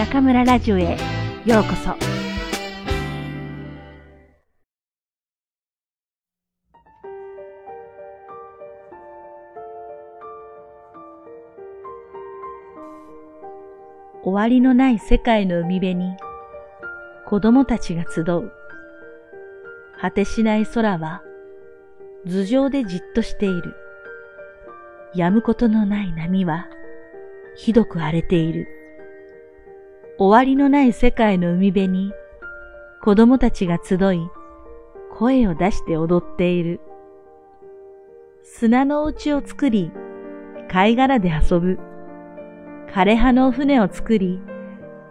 中村ラジオへようこそ。終わりのない世界の海辺に子供たちが集う。果てしない空は頭上でじっとしている。止むことのない波はひどく荒れている。終わりのない世界の海辺に子供たちが集い声を出して踊っている。砂のお家を作り貝殻で遊ぶ。枯葉の船を作り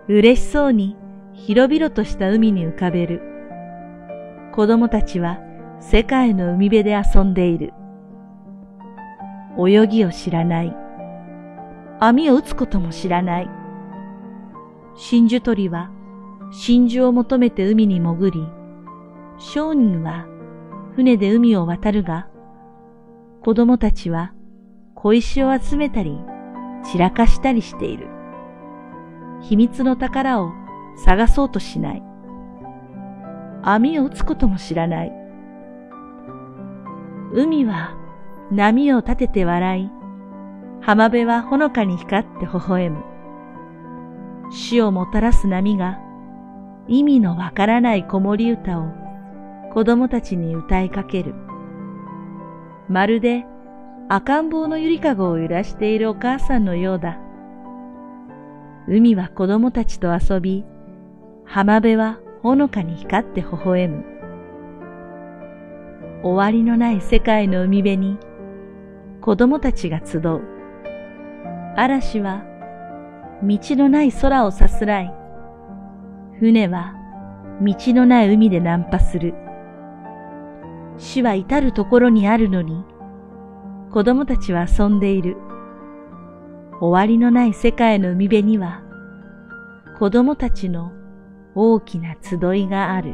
嬉しそうに広々とした海に浮かべる。子供たちは世界の海辺で遊んでいる。泳ぎを知らない。網を打つことも知らない。真珠鳥は真珠を求めて海に潜り、商人は船で海を渡るが、子供たちは小石を集めたり散らかしたりしている。秘密の宝を探そうとしない。網を打つことも知らない。海は波を立てて笑い、浜辺はほのかに光って微笑む。死をもたらす波が意味のわからない子守歌を子供たちに歌いかける。まるで赤ん坊のゆりかごを揺らしているお母さんのようだ。海は子供たちと遊び、浜辺はほのかに光って微笑む。終わりのない世界の海辺に子供たちが集う。嵐は道のない空をさすらい、船は道のない海でナンパする。死は至るところにあるのに、子供たちは遊んでいる。終わりのない世界の海辺には、子供たちの大きな集いがある。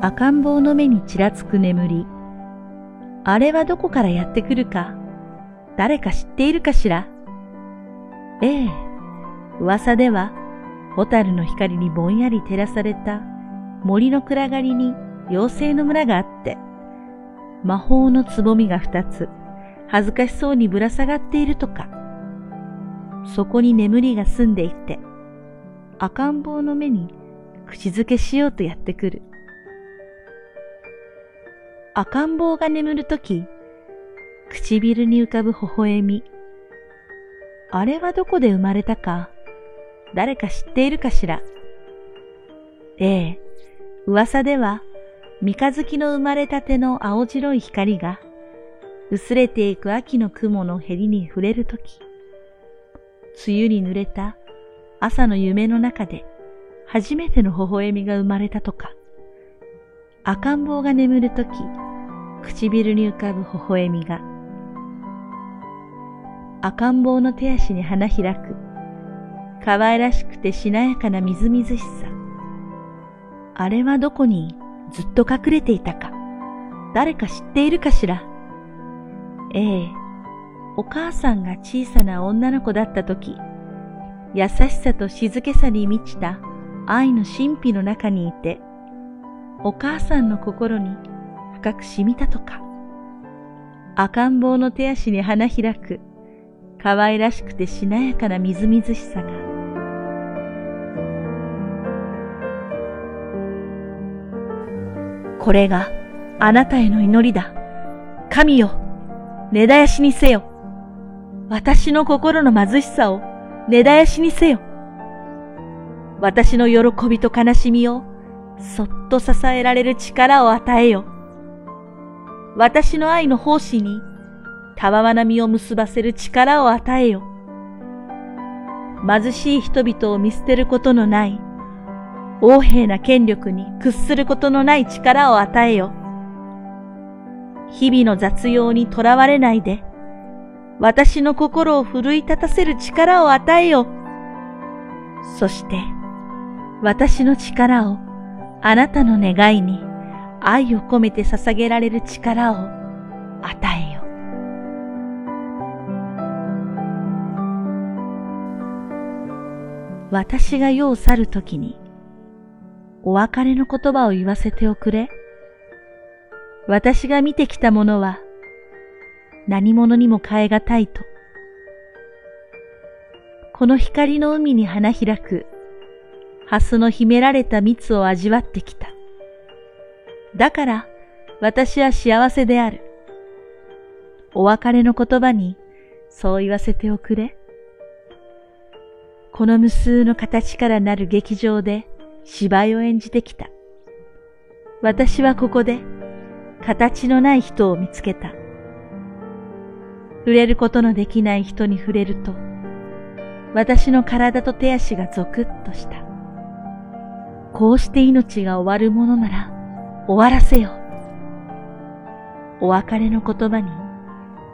赤ん坊の目にちらつく眠り。あれはどこからやってくるか、誰か知っているかしら？ええ、噂では、ホタルの光にぼんやり照らされた森の暗がりに妖精の村があって、魔法のつぼみが二つ、恥ずかしそうにぶら下がっているとか、そこに眠りが住んでいて、赤ん坊の目に口づけしようとやってくる。赤ん坊が眠るとき、唇に浮かぶ微笑み。あれはどこで生まれたか、誰か知っているかしら。ええ、噂では、三日月の生まれたての青白い光が、薄れていく秋の雲のへりに触れるとき、梅雨に濡れた朝の夢の中で初めての微笑みが生まれたとか、赤ん坊が眠るとき、唇に浮かぶ微笑みが、赤ん坊の手足に花開く、可愛らしくてしなやかなみずみずしさ。あれはどこにずっと隠れていたか、誰か知っているかしら。ええ、お母さんが小さな女の子だった時、優しさと静けさに満ちた愛の神秘の中にいて、お母さんの心に深く染みたとか。赤ん坊の手足に花開く、可愛らしくてしなやかなみずみずしさが。これがあなたへの祈りだ。神よ、根絶やしにせよ。私の心の貧しさを根絶やしにせよ。私の喜びと悲しみをそっと支えられる力を与えよ。私の愛の奉仕にたわわな実を結ばせる力を与えよ。貧しい人々を見捨てることのない、横柄な権力に屈することのない力を与えよ。日々の雑用にとらわれないで、私の心を奮い立たせる力を与えよ。そして、私の力をあなたの願いに愛を込めて捧げられる力を与えよ。私が世を去るときに、お別れの言葉を言わせておくれ。私が見てきたものは、何者にも変えがたいと。この光の海に花開く、蓮の秘められた蜜を味わってきた。だから、私は幸せである。お別れの言葉に、そう言わせておくれ。この無数の形からなる劇場で芝居を演じてきた。私はここで、形のない人を見つけた。触れることのできない人に触れると、私の体と手足がゾクッとした。こうして命が終わるものなら終わらせよ。お別れの言葉に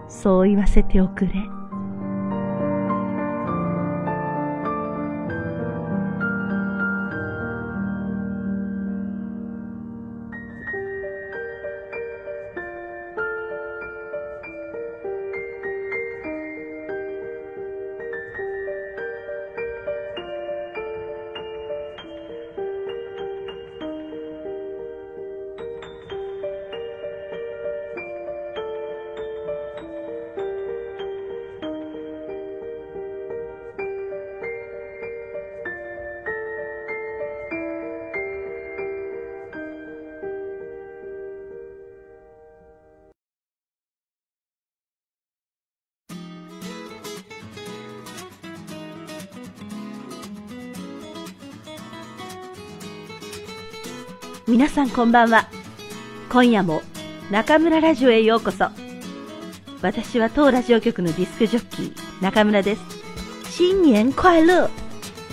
そう言わせておくれ。皆さんこんばんは。今夜も中村ラジオへようこそ。私は当ラジオ局のディスクジョッキー、中村です。新年快乐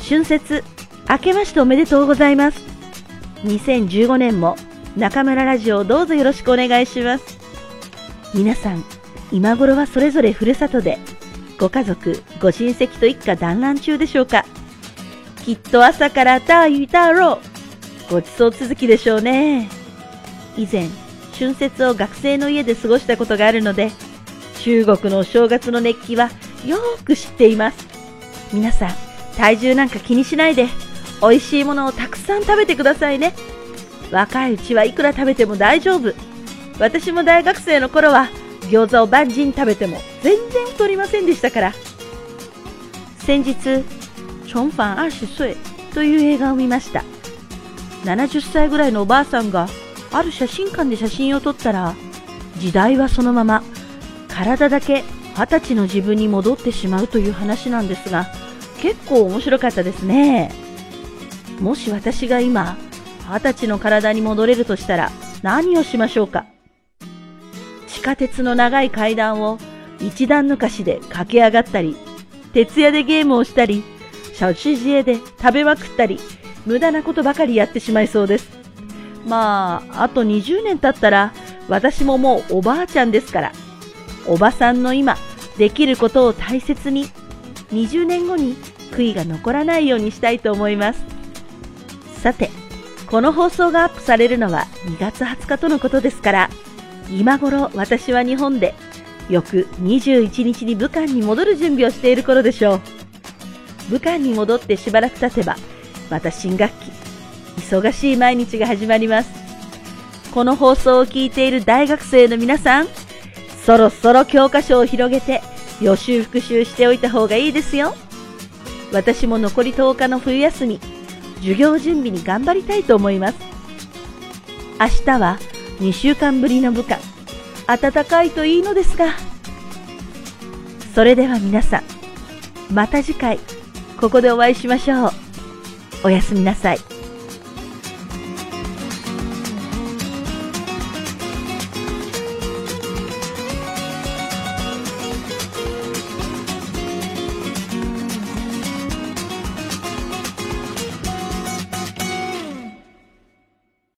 春節、明けましておめでとうございます。2015年も中村ラジオをどうぞよろしくお願いします。皆さん、今頃はそれぞれふるさとで、ご家族、ご親戚と一家団らん中でしょうか。きっと朝から大雨だろう。ごちそう続きでしょうね。以前、春節を学生の家で過ごしたことがあるので、中国のお正月の熱気はよく知っています。皆さん、体重なんか気にしないで、美味しいものをたくさん食べてくださいね。若いうちはいくら食べても大丈夫。私も大学生の頃は餃子を万人食べても全然太りませんでしたから。先日、重返二十岁という映画を見ました。70歳ぐらいのおばあさんがある写真館で写真を撮ったら時代はそのまま体だけ二十歳の自分に戻ってしまうという話なんですが結構面白かったですね。もし私が今二十歳の体に戻れるとしたら何をしましょうか？地下鉄の長い階段を一段抜かしで駆け上がったり徹夜でゲームをしたりシャウシジエで食べまくったり無駄なことばかりやってしまいそうです。まあ、あと20年経ったら、私ももうおばあちゃんですから、おばさんの今、できることを大切に、20年後に悔いが残らないようにしたいと思います。さて、この放送がアップされるのは2月20日とのことですから、今頃私は日本で、翌21日に武漢に戻る準備をしている頃でしょう。武漢に戻ってしばらく経てば、また新学期、忙しい毎日が始まります。この放送を聞いている大学生の皆さん、そろそろ教科書を広げて予習復習しておいた方がいいですよ。私も残り10日の冬休み、授業準備に頑張りたいと思います。明日は2週間ぶりの部下、暖かいといいのですが。それでは皆さん、また次回、ここでお会いしましょう。おやすみなさい。